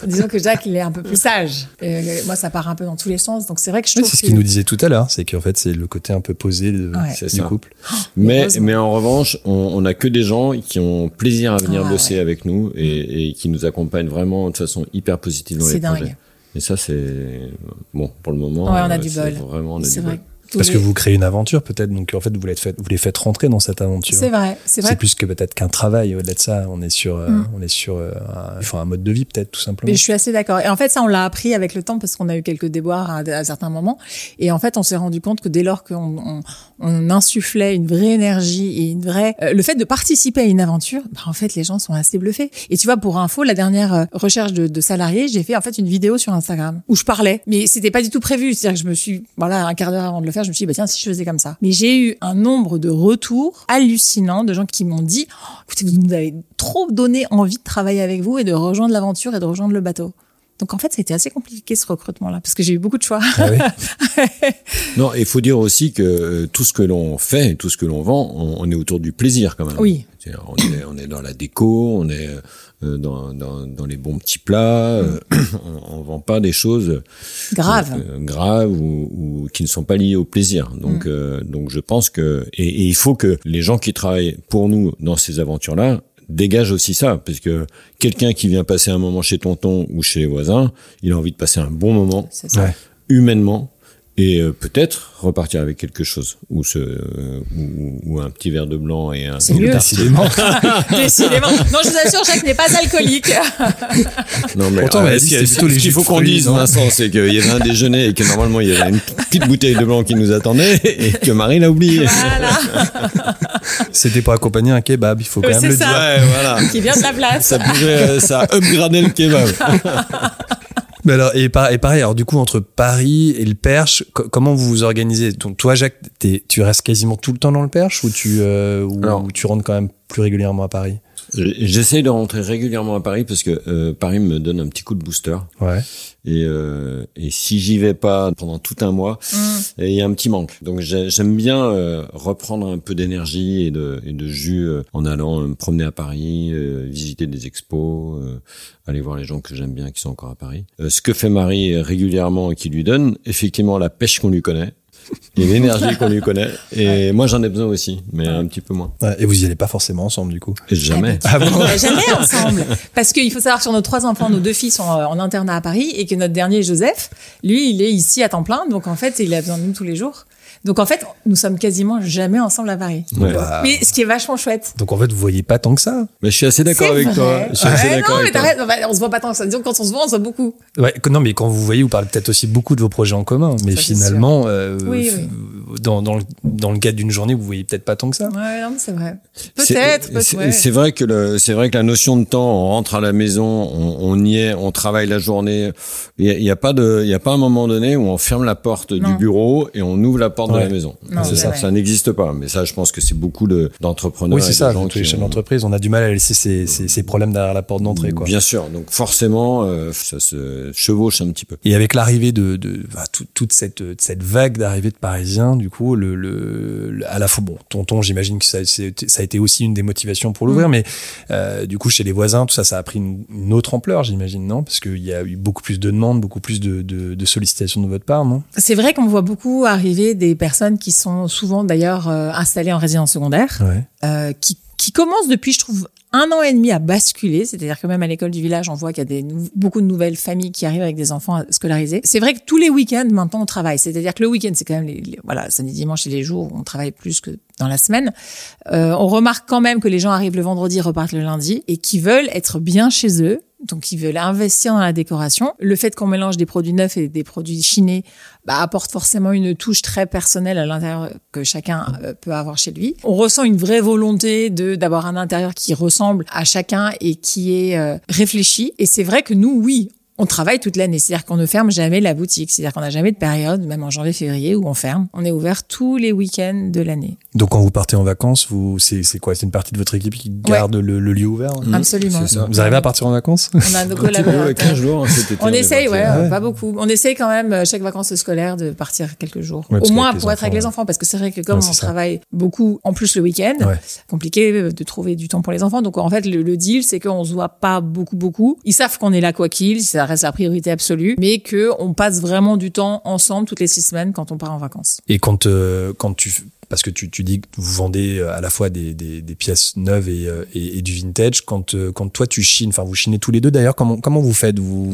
Disons que Jacques, il est un peu plus sage. Et moi, ça part un peu dans tous les sens. Donc c'est vrai que je trouve c'est ce qu'il nous disait tout à l'heure, c'est qu'en fait, c'est le côté un peu posé de- Ouais. Du ça. couple. Mais, Heureusement. mais en revanche, on, on a que des gens qui ont plaisir à venir Ah, bosser ouais. avec nous et, et qui nous accompagnent vraiment de façon hyper positive dans les dingue. projets. Et ça, c'est bon pour le moment. Ouais, on a euh, du bol. Vraiment, on a C'est du vrai. bol. Parce les- que vous créez une aventure, peut-être, donc en fait, vous les faites, vous les faites rentrer dans cette aventure. C'est vrai, c'est vrai. C'est plus que peut-être qu'un travail. Au-delà de ça, on est sur, euh, Mm. on est sur euh, un, enfin, un mode de vie, peut-être, tout simplement. Mais je suis assez d'accord. Et en fait, ça, on l'a appris avec le temps parce qu'on a eu quelques déboires à, à certains moments. Et en fait, on s'est rendu compte que dès lors qu'on on, on insufflait une vraie énergie et une vraie, euh, le fait de participer à une aventure, bah, en fait, les gens sont assez bluffés. Et tu vois, pour info, la dernière euh, recherche de, de salariés, j'ai fait en fait une vidéo sur Instagram où je parlais, mais c'était pas du tout prévu. C'est-à-dire que je me suis, voilà, un quart d'heure avant de le je me suis dit, bah tiens, si je faisais comme ça. Mais j'ai eu un nombre de retours hallucinants de gens qui m'ont dit, oh, écoutez, vous nous avez trop donné envie de travailler avec vous et de rejoindre l'aventure et de rejoindre le bateau. Donc en fait, c'était assez compliqué ce recrutement-là parce que j'ai eu beaucoup de choix. Ah oui Non, il faut dire aussi que euh, tout ce que l'on fait, tout ce que l'on vend, on, on est autour du plaisir quand même. Oui. On est, on est dans la déco, on est euh, dans, dans, dans les bons petits plats. euh, on, on vend pas des choses Grave. euh, graves ou, ou qui ne sont pas liées au plaisir. Donc, euh, donc je pense que et, et il faut que les gens qui travaillent pour nous dans ces aventures-là dégagent aussi ça, parce que quelqu'un qui vient passer un moment chez tonton ou chez les voisins, il a envie de passer un bon moment C'est ça. Ouais. humainement et euh, peut-être repartir avec quelque chose ou ce euh, ou, ou un petit verre de blanc et un C'est mieux. Décidément. Décidément. Non, je vous assure, Jacques n'est pas alcoolique. Non mais Pourtant, euh, ce c'était plutôt ce les qu'il jus faut qu'on dise Vincent, c'est qu'il y avait un déjeuner et que normalement il y avait une petite bouteille de blanc qui nous attendait et que Marie l'a oublié. Voilà. C'était pour accompagner un kebab, il faut quand même c'est le ça. dire. Ouais, voilà. Qui vient de la place. Ça pouvait, euh, ça upgradait le kebab. Mais alors, et, par- et pareil, alors du coup, entre Paris et le Perche, co- comment vous vous organisez? Donc, toi, Jacques, tu restes quasiment tout le temps dans le Perche ou tu, euh, ou Alors- tu rentres quand même plus régulièrement à Paris? J'essaye de rentrer régulièrement à Paris parce que euh, Paris me donne un petit coup de booster. Ouais. Et, euh, et si j'y vais pas pendant tout un mois, Mm. et il y a un petit manque. Donc j'ai- j'aime bien euh, reprendre un peu d'énergie et de, et de jus euh, en allant euh, me promener à Paris, euh, visiter des expos, euh, aller voir les gens que j'aime bien qui sont encore à Paris. Euh, ce que fait Marie régulièrement et qui lui donne effectivement la pêche qu'on lui connaît et l'énergie qu'on lui connaît. Et moi j'en ai besoin aussi, mais un petit peu moins. Ouais, Et vous y allez pas forcément ensemble, du coup jamais. Ah bon On va jamais ensemble. Parce qu'il faut savoir que sur nos trois enfants, nos deux filles sont euh, en internat à Paris et que notre dernier, Joseph, lui, il est ici à temps plein. Donc en fait, il a besoin de nous tous les jours. Donc en fait, nous sommes quasiment jamais ensemble à Paris. Ouais. Bah, Mais ce qui est vachement chouette. Donc, en fait, vous voyez pas tant que ça. Mais je suis assez d'accord avec toi. vrai. Je suis assez Ouais, non, mais avec t'arrêtes, bah, on se voit pas tant que ça. Disons que quand on se voit, on se voit beaucoup. Ouais, que- non, mais quand vous voyez, vous parlez peut-être aussi beaucoup de vos projets en commun. Mais Ça, finalement, euh, Oui, f- Dans, dans, le, dans le cadre d'une journée, vous voyez peut-être pas tant que ça. Ouais, c'est vrai. C'est- Peut-être, peut-être. C'est ouais. c'est vrai que le, c'est vrai que la notion de temps, on rentre à la maison, on, on y est, on travaille la journée. Il y a, il y a pas de, il y a pas un moment donné où on ferme la porte Non. du bureau et on ouvre la porte de Ouais. la maison. Non, c'est ça, ça n'existe pas. Mais ça, je pense que c'est beaucoup de d'entrepreneurs. Oui, et c'est de ça. gens Dans tous les ont- d'entreprise, on a du mal à laisser ces, ces, ces problèmes derrière la porte d'entrée, quoi. Bien sûr. Donc forcément, euh, ça se chevauche un petit peu. Et avec l'arrivée de, de tout- toute cette, cette vague d'arrivée de Parisiens, du coup, le, le, à la fois, bon, tonton, j'imagine que ça, ça a été aussi une des motivations pour l'ouvrir, mm. mais euh, du coup, chez les voisins, tout ça, ça a pris une, autre ampleur, j'imagine, non? Parce qu'il y a eu beaucoup plus de demandes, beaucoup plus de, de, de sollicitations de votre part, non? C'est vrai qu'on voit beaucoup arriver des personnes qui sont souvent d'ailleurs euh, installées en résidence secondaire, euh, qui qui commence depuis, je trouve, un an et demi à basculer. C'est-à-dire que même à l'école du village, on voit qu'il y a des beaucoup de nouvelles familles qui arrivent avec des enfants scolarisés. C'est vrai que tous les week-ends, maintenant, on travaille. C'est-à-dire que le week-end, c'est quand même les, voilà, samedi, dimanche et les jours où on travaille plus que dans la semaine. Euh, on remarque quand même que les gens arrivent le vendredi, repartent le lundi et qui veulent être bien chez eux donc ils veulent investir dans la décoration. Le fait qu'on mélange des produits neufs et des produits chinés bah, apporte forcément une touche très personnelle à l'intérieur que chacun euh, peut avoir chez lui. On ressent une vraie volonté de d'avoir un intérieur qui ressemble à chacun et qui est euh, réfléchi. Et c'est vrai que nous, oui, on travaille toute l'année, c'est-à-dire qu'on ne ferme jamais la boutique, c'est-à-dire qu'on n'a jamais de période, même en janvier-février, où on ferme. On est ouvert tous les week-ends de l'année. Donc quand vous partez en vacances, vous c'est quoi? C'est une partie de votre équipe qui garde le, lieu ouvert? Mmh. Absolument. Vous arrivez à partir en vacances? On a nos collaborateurs. 15 jours hein, cet été, On, essaye, ouais, ah pas beaucoup. On essaye quand même euh, chaque vacances scolaires de partir quelques jours, au moins pour être avec les enfants, parce que c'est vrai que comme on travaille beaucoup, en plus le week-end, compliqué euh, de trouver du temps pour les enfants. Donc en fait, le, deal, c'est qu'on se voit pas beaucoup, beaucoup. Ils savent qu'on est là quoi qu'il, reste la priorité absolue, mais que on passe vraiment du temps ensemble toutes les six semaines quand on part en vacances. Et quand euh, quand tu parce que tu, tu, dis que vous vendez euh, à la fois des, des, des pièces neuves et, euh, et, et, du vintage. Quand, euh, quand toi tu chines, enfin vous chinez tous les deux d'ailleurs, comment, comment vous faites vous...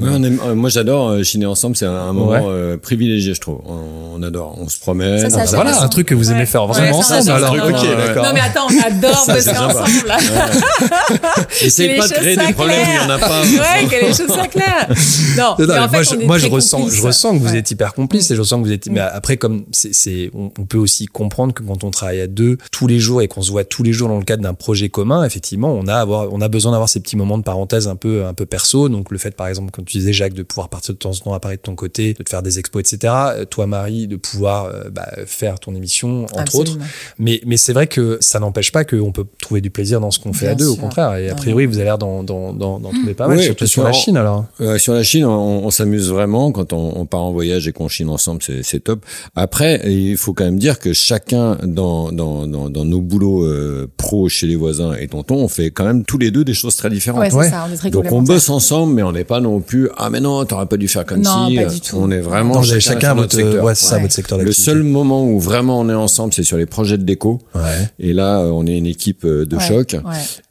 moi j'adore chiner ensemble, c'est un, moment privilégié je trouve. On, adore, on se promène. Ça, voilà un truc que vous aimez faire vraiment ensemble. Alors, non mais attends, on adore bosser ensemble. Là. Essayez pas de créer des problèmes où il y en a pas. Ouais, que les choses soient claires. Non, moi, je, moi je ressens, je ressens que vous êtes hyper complice et je ressens que vous êtes. Mais après comme c'est, on, on peut aussi comprendre que quand on travaille à deux tous les jours et qu'on se voit tous les jours dans le cadre d'un projet commun, effectivement, on a avoir, on a besoin d'avoir ces petits moments de parenthèse un peu, un peu perso. Donc le fait, par exemple, comme tu disais Jacques, de pouvoir partir de temps en temps à Paris de ton côté, de te faire des expos, etc. Euh, toi, Marie, de pouvoir euh, bah, faire ton émission, entre autres. Mais, mais c'est vrai que ça n'empêche pas qu'on peut trouver du plaisir dans ce qu'on fait à deux, au contraire. Et a priori, vous avez l'air d'en, dans trouver pas mal, surtout sur la Chine alors. Euh, sur la Chine, on, on s'amuse vraiment quand on, on, part en voyage et qu'on chine ensemble, c'est top. Après, il faut quand même dire que chacun dans dans, dans, nos boulots euh, pro chez les voisins et tonton, on fait quand même tous les deux des choses très différentes. Donc on bosse ensemble, mais on n'est pas non plus ah mais non, t'aurais pas dû faire comme non, si. Pas du tout. On est vraiment chacun, votre, secteur. Ouais, ça, votre secteur Le seul moment où vraiment on est ensemble, c'est sur les projets de déco. Et là, euh, on est une équipe euh, de choc.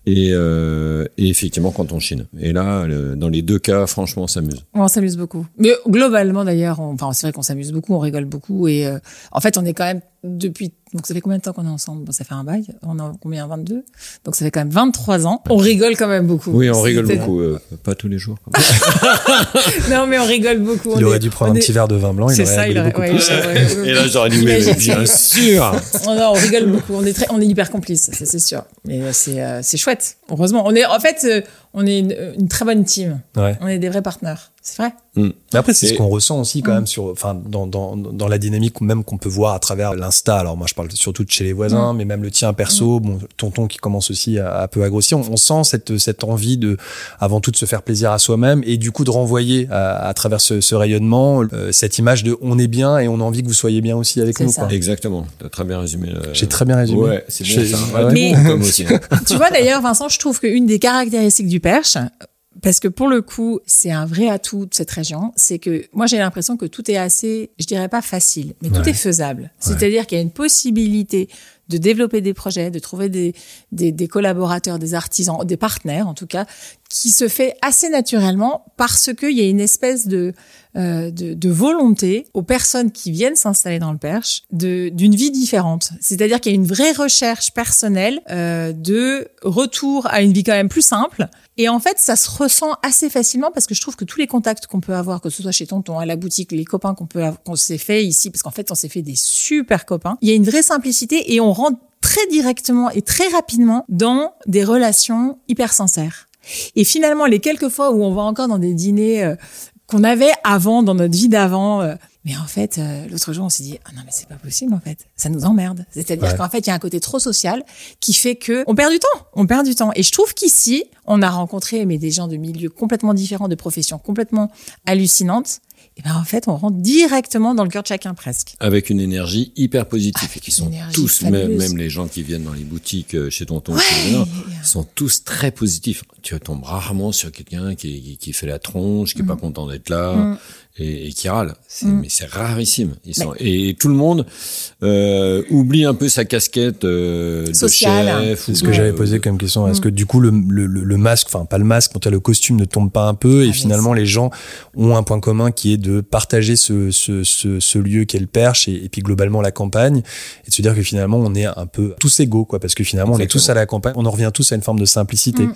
Et, euh, et, effectivement quand on chine. Et là, dans les deux cas, franchement, on s'amuse. On s'amuse beaucoup. Mais globalement, d'ailleurs, enfin, c'est vrai qu'on s'amuse beaucoup, on rigole beaucoup. Et euh, en fait, on est quand même depuis. Donc, ça fait combien de temps qu'on est ensemble? Bon, Ça fait un bail. On a combien? 22 Donc, ça fait quand même 23 ans. On rigole quand même beaucoup. Oui, on rigole beaucoup. Euh, pas tous les jours. non, mais on rigole beaucoup. Il aurait dû prendre un petit verre de vin blanc. C'est ça, il aurait. Ouais, et là, j'aurais dit, mais bien sûr. non, on rigole beaucoup. On est très, on est hyper complices, c'est sûr. Mais c'est, c'est chouette Heureusement. On est, en fait, euh, on est une, très bonne team. On est des vrais partenaires. C'est vrai. Mm. Mais après, c'est ce qu'on ressent aussi quand mm. même sur, enfin, dans, dans, dans la dynamique même qu'on peut voir à travers l'Insta. Alors moi, je parle surtout de chez les voisins, mm. mais même le tien perso, bon, tonton qui commence aussi à, peu à grossir. On, sent cette, cette envie de, avant tout, de se faire plaisir à soi-même et du coup de renvoyer à, travers ce, rayonnement euh, cette image de on est bien et on a envie que vous soyez bien aussi avec nous. Quoi. Exactement. T'as très bien résumé. J'ai très bien résumé. Ouais, c'est bon ça. mais, aussi. tu vois d'ailleurs, Vincent, je trouve qu'une des caractéristiques du perche, parce que pour le coup, c'est un vrai atout de cette région, c'est que moi j'ai l'impression que tout est assez, je dirais pas facile, mais tout est faisable. C'est-à-dire qu'il y a une possibilité de développer des projets, de trouver des, des, des, collaborateurs, des artisans, des partenaires en tout cas, qui se fait assez naturellement parce qu'il y a une espèce de, euh, de, de, volonté aux personnes qui viennent s'installer dans le Perche d'une vie différente. C'est-à-dire qu'il y a une vraie recherche personnelle euh, de retour à une vie quand même plus simple. Et en fait, ça se ressent assez facilement parce que je trouve que tous les contacts qu'on peut avoir, que ce soit chez Tonton, à la boutique, les copains qu'on peut qu'on s'est fait ici, parce qu'en fait, on s'est fait des super copains. Il y a une vraie simplicité et on rentre très directement et très rapidement dans des relations hyper sincères. Et finalement, les quelques fois où on va encore dans des dîners euh, qu'on avait avant, dans notre vie d'avant, euh, Mais en fait, euh, l'autre jour, on s'est dit, ah non, mais c'est pas possible, en fait. Ça nous emmerde. C'est-à-dire Ouais. qu'en fait, il y a un côté trop social qui fait que on perd du temps. On perd du temps. Et je trouve qu'ici, on a rencontré, mais des gens de milieux complètement différents, de professions complètement hallucinantes. Et ben, en fait, on rentre directement dans le cœur de chacun, presque. Avec une énergie hyper positive. Avec qui sont tous, même, les gens qui viennent dans les boutiques euh, chez Tonton, Ouais. chez Léna, sont tous très positifs. Tu tombes rarement sur quelqu'un qui, qui, qui fait la tronche, qui est pas Mm. content d'être là Mm. Et, et qui râle. C'est, Mm. Mais c'est rarissime. Ils sont, et tout le monde euh, oublie un peu sa casquette euh, de Sociale. chef. C'est ce que de- j'avais posé comme question. Est-ce Mm. que du coup le, le, le- masque, enfin pas le masque, en tout cas le costume ne tombe pas un peu Ah, et mais finalement les gens ont un point commun qui est de partager ce, ce, ce, ce lieu qu'est le Perche et, et puis globalement la campagne et de se dire que finalement on est un peu tous égaux quoi parce que finalement on est tous à la campagne, on en revient tous à une forme de simplicité. Mm.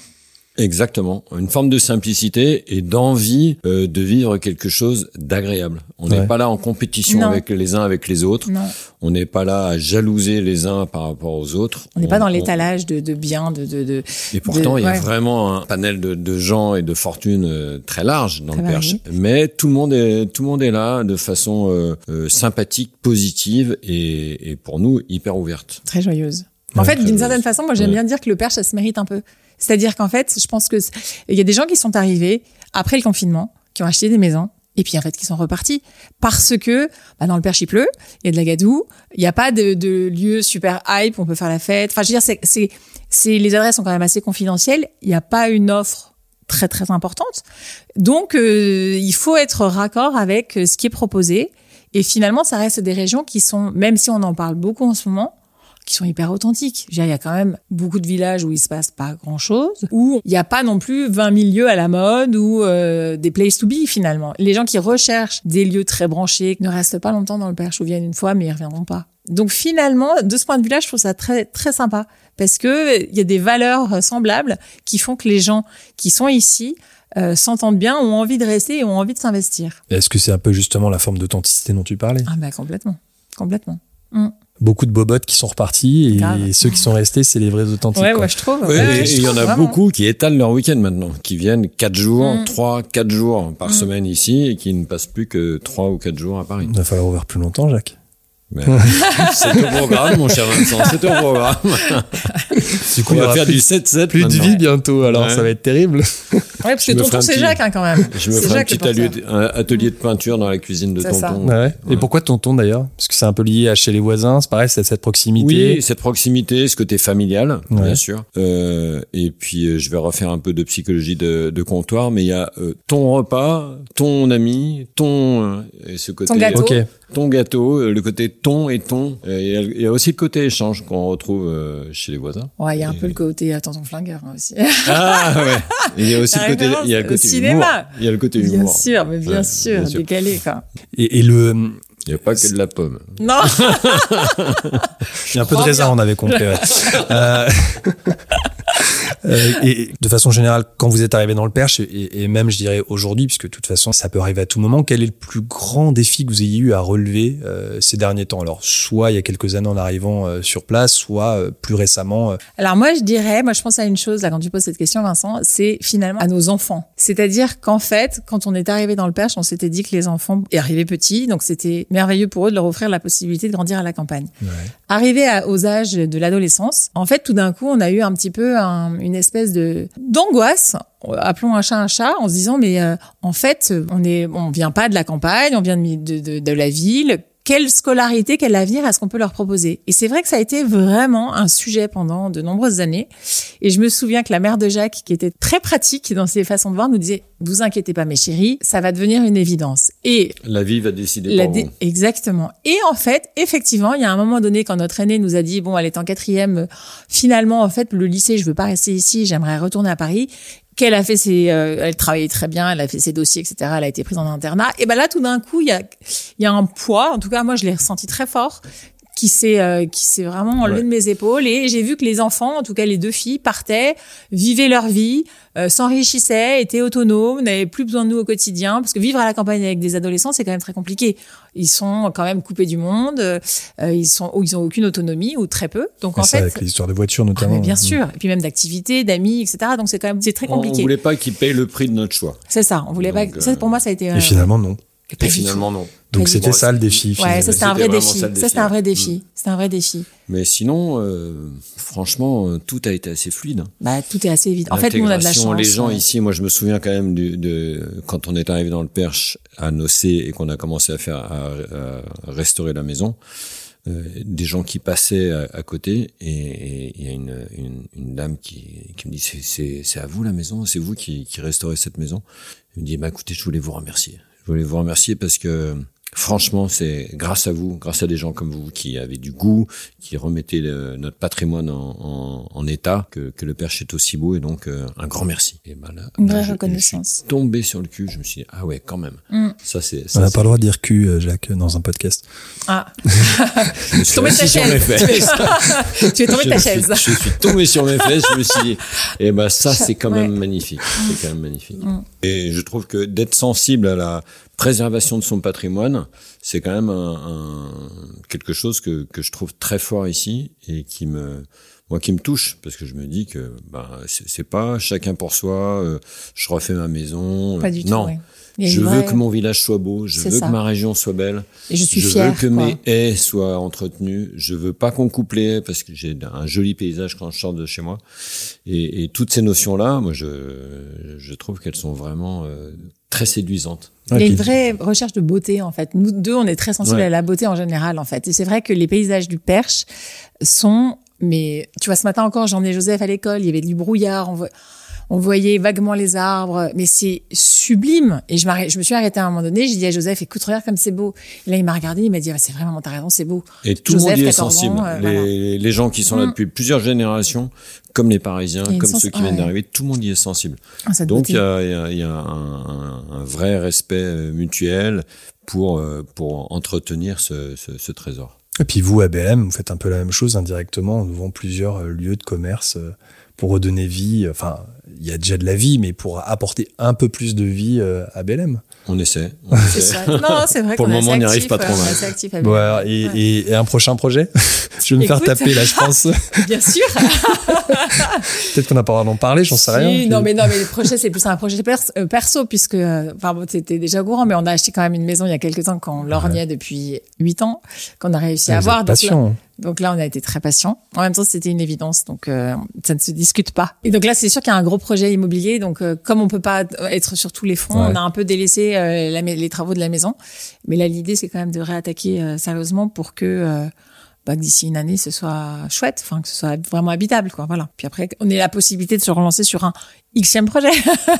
Exactement, une forme de simplicité et d'envie euh, de vivre quelque chose d'agréable. On n'est Ouais. pas là en compétition Non. avec les uns avec les autres. Non. On n'est pas là à jalouser les uns par rapport aux autres. On n'est pas dans l'étalage de, de biens, de, de, de, Et pourtant, de- il y a ouais. vraiment un panel de, de gens et de fortunes euh, très large dans Très le Perche. varié. Mais tout le monde est tout le monde est là de façon euh, euh, sympathique, positive et, et pour nous hyper ouverte. très joyeuse. En Ouais, fait, d'une certaine façon, moi j'aime Ouais. bien dire que le Perche, ça se mérite un peu. C'est-à-dire qu'en fait, je pense que il y a des gens qui sont arrivés après le confinement, qui ont acheté des maisons, et puis en fait qui sont repartis parce que bah, dans le Perche il pleut, il y a de la gadoue, il n'y a pas de, lieu super hype, où on peut faire la fête. Enfin, je veux dire, c'est, c'est, c'est les adresses sont quand même assez confidentielles. Il n'y a pas une offre très très importante, donc euh, il faut être raccord avec euh, ce qui est proposé. Et finalement, ça reste des régions qui sont, même si on en parle beaucoup en ce moment, qui sont hyper authentiques. Il y a quand même beaucoup de villages où il se passe pas grand chose, où il n'y a pas non plus 20 000 lieux à la mode ou euh, des places to be finalement. Les gens qui recherchent des lieux très branchés ne restent pas longtemps dans le Perche ou viennent une fois mais ils reviendront pas. Donc finalement, de ce point de vue-là, je trouve ça très très sympa parce que il y a des valeurs semblables qui font que les gens qui sont ici euh, s'entendent bien, ont envie de rester et ont envie de s'investir. Est-ce que c'est un peu justement la forme d'authenticité dont tu parlais? Ah bah complètement, complètement. Beaucoup de bobottes qui sont repartis et Grave. ceux qui sont restés, c'est les vrais authentiques. Ouais, quoi. ouais, je trouve. Ouais, Ouais, et il y en a vraiment. beaucoup qui étalent leur week-end maintenant, qui viennent quatre jours, Mm. trois, quatre jours par semaine ici et qui ne passent plus que trois ou quatre jours à Paris. Il va falloir ouvrir plus longtemps, Jacques. C'est au programme, mon cher Vincent, c'est au programme. Du On va faire du 7-7 plus de maintenant. vie bientôt, alors Ouais. ça va être terrible. Ouais, parce Je que tonton c'est petit- Jacques hein, quand même. Je me C'est ferai un petit atelier, porteur. un atelier de peinture dans la cuisine de C'est ça. tonton. Ouais. Et Ouais. pourquoi tonton d'ailleurs? Parce que c'est un peu lié à chez les voisins, c'est pareil, c'est cette proximité. Oui, cette proximité, ce côté familial, Ouais. bien sûr. Euh, et puis, euh, je vais refaire un peu de psychologie de, de comptoir, mais il y a euh, ton repas, ton ami, ton... et ce côté, Ton gâteau. Ok. Ton gâteau, euh, le côté ton et ton. Il y a- il y, a aussi le côté échange qu'on retrouve euh, chez les voisins. Ouais, il y a un Et- peu le côté euh, tonton flingueur hein, aussi. Ah ouais. Il y a aussi le côté, il y a le côté cinéma. humour. Il y a le côté bien humour. sûr, mais bien Ouais, sûr, bien sûr. décalé quoi. Et, et le, Il n'y a pas que de la pomme. Non, il y a un peu de raisin, bien. on avait compris. ouais. Euh, euh, et de façon générale, quand vous êtes arrivé dans le Perche, et, et même je dirais aujourd'hui, puisque de toute façon ça peut arriver à tout moment, quel est le plus grand défi que vous ayez eu à relever euh, ces derniers temps? Alors, soit il y a quelques années en arrivant euh, sur place, soit euh, plus récemment. euh, Alors moi je dirais, moi je pense à une chose là quand tu poses cette question Vincent, c'est finalement à nos enfants. C'est-à-dire qu'en fait, quand on est arrivé dans le Perche, on s'était dit que les enfants arrivaient petits, donc c'était merveilleux pour eux de leur offrir la possibilité de grandir à la campagne. Arrivé à, aux âges de l'adolescence, en fait tout d'un coup on a eu un petit peu un- une espèce de d'angoisse. Appelons un chat un chat en se disant mais euh, en fait on est on vient pas de la campagne, on vient de, de la ville. Quelle scolarité, quel avenir est-ce qu'on peut leur proposer? Et c'est vrai que ça a été vraiment un sujet pendant de nombreuses années. Et je me souviens que la mère de Jacques, qui était très pratique dans ses façons de voir, nous disait "Vous inquiétez pas, mes chéris, ça va devenir une évidence." Et La vie va décider la pour dé- vous. Exactement. Et en fait, effectivement, il y a un moment donné quand notre aînée nous a dit bon, elle est en quatrième, finalement, en fait, le lycée, je veux pas rester ici, j'aimerais retourner à Paris. Qu'elle a fait ses, euh, elle travaillait très bien, elle a fait ses dossiers, etc. Elle a été prise en internat. Et ben là, tout d'un coup, il y a, il y a un poids. En tout cas, moi, je l'ai ressenti très fort qui s'est euh, qui s'est vraiment enlevé Ouais. de mes épaules et j'ai vu que les enfants en tout cas les deux filles partaient vivaient leur vie euh, s'enrichissaient étaient autonomes n'avaient plus besoin de nous au quotidien parce que vivre à la campagne avec des adolescents c'est quand même très compliqué ils sont quand même coupés du monde euh, ils sont ou ils ont aucune autonomie ou très peu donc en ça, fait avec les histoires de voitures ah, notamment. mais bien Mm. sûr et puis même d'activités d'amis etc donc c'est quand même c'est très On, on compliqué voulait pas qu'ils payent le prix de notre choix. c'est ça on voulait pas Donc, ça euh, pour moi ça a été euh, Et finalement, non. Et finalement, non. Donc c'était ça le défi. Ouais, ça c'était un vrai défi. ça, c'était un vrai défi. C'est un vrai défi. Mais sinon, euh, franchement, euh, tout a été assez fluide. hein. Bah tout est assez évident. En fait, nous on a de la chance. Les gens ouais. ici, moi je me souviens quand même de, de quand on est arrivé dans le Perche à Nocé et qu'on a commencé à faire à, à restaurer la maison, euh, des gens qui passaient à, à côté et et il y a une, une, une dame qui, qui me dit c'est c'est c'est à vous la maison, c'est vous qui qui restaurez cette maison. Elle me dit bah écoutez, je voulais vous remercier. Je voulais vous remercier parce que Franchement, c'est grâce à vous, grâce à des gens comme vous qui avaient du goût, qui remettaient le- notre patrimoine en, en- en état, que, que le Perche est aussi beau. Et donc, euh, un grand merci. Et ben là, Une vraie je- reconnaissance. Je suis tombé sur le cul. Je me suis dit, ah ouais, quand même. Mm. Ça, c'est. On n'a pas le droit de dire cul, euh, Jacques, dans un podcast. Ah, je suis tombé de ta sur mes chaise. fesses. tu es tombé de ta je, suis, chaise. je suis tombé sur mes fesses. Je me suis dit, et ben ça, c'est quand même magnifique. C'est quand même magnifique. Mm. Et je trouve que d'être sensible à la préservation de son patrimoine, c'est quand même un, un- quelque chose que, que je trouve très fort ici et qui me moi qui me touche parce que je me dis que ben c'est pas chacun pour soi euh, je refais ma maison Pas du tout. non ouais. Je veux que mon village soit beau je veux ça. que ma région soit belle Et je suis je fière. veux que quoi. mes haies soient entretenues. Je veux pas qu'on coupe les haies parce que j'ai un joli paysage quand je sors de chez moi. Et, et toutes ces notions-là, moi, je, je trouve qu'elles sont vraiment euh, très séduisantes. Il y a une vraie recherche de beauté en fait. Nous deux, on est très sensibles Ouais. à la beauté en général en fait. Et c'est vrai que les paysages du Perche sont, mais tu vois, ce matin encore, j'en ai Joseph à l'école, il y avait du brouillard, on, vo- on voyait vaguement les arbres, mais c'est sublime. Et je, me suis arrêtée à un moment donné, j'ai dit à Joseph, écoute, regarde comme c'est beau. Et là, il m'a regardé, il m'a dit, ah, c'est vraiment, t'as raison, c'est beau. Et tout le monde y est 14 ans, sensible. euh, les, voilà. les gens qui sont là Mm. depuis plusieurs générations, comme les Parisiens, comme sens- ceux qui viennent ouais. d'arriver, tout le monde y est sensible. Ah, Donc il y a, il y a- il y a un, un- un vrai respect euh, mutuel pour euh, pour entretenir ce, ce, ce trésor. Et puis vous, à BLM, vous faites un peu la même chose indirectement en ouvrant plusieurs lieux de commerce pour redonner vie. Enfin, il y a déjà de la vie, mais pour apporter un peu plus de vie euh, à BLM. On essaie. On C'est essaie. ça. Non, c'est vrai Pour le moment, on n'y arrive pas trop euh, mal. assez actif à Bon, BLM. alors, et, Ouais. et- et un prochain projet Je vais me faire taper là, je pense. Bien sûr. Peut-être qu'on n'a pas d'en parler, j'en sais Si, rien. Non, mais non, mais le projet, c'est plus un projet pers- euh, perso, puisque, enfin, bon, t'étais déjà au courant, mais on a acheté quand même une maison il y a quelques temps qu'on lorgnait depuis huit ans, qu'on a réussi à avoir. Donc là, patient. donc là, on a été très patient. En même temps, c'était une évidence, donc euh, ça ne se discute pas. Et donc là, c'est sûr qu'il y a un gros projet immobilier. Donc, euh, comme on peut pas être sur tous les fronts, Ouais. on a un peu délaissé euh, la les travaux de la maison. Mais là, l'idée, c'est quand même de réattaquer euh, sérieusement pour que bah, d'ici une année, ce soit chouette, enfin que ce soit vraiment habitable, quoi. Voilà. Puis après, on ait la possibilité de se relancer sur un xème projet.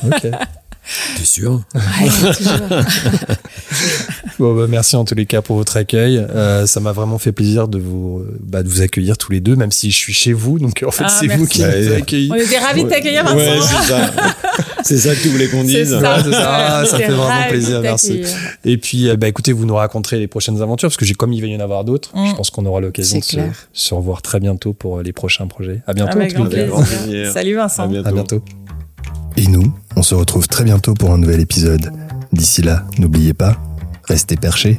Ok. T'es sûr? Ouais, toujours. Bon, bah, merci en tous les cas pour votre accueil. Euh, ça m'a vraiment fait plaisir de vous, bah, de vous accueillir tous les deux, même si je suis chez vous. Donc en fait, Ah, c'est vous qui nous avez accueillis. On était ravis de t'accueillir, Vincent. Ouais, c'est ça. c'est ça que tu voulais qu'on C'est dise. ça. Ouais, c'est ça. Ah, ça fait vraiment plaisir, merci. Et puis, euh, bah, écoutez, vous nous raconterez les prochaines aventures, parce que j'ai comme il va y en avoir d'autres. Mm. Je pense qu'on aura l'occasion de C'est se, clair. se revoir très bientôt pour euh, les prochains projets. À bientôt. En tout cas. Plaisir. Salut Vincent. À bientôt. À bientôt. Et nous, on se retrouve très bientôt pour un nouvel épisode. D'ici là, n'oubliez pas, restez perchés.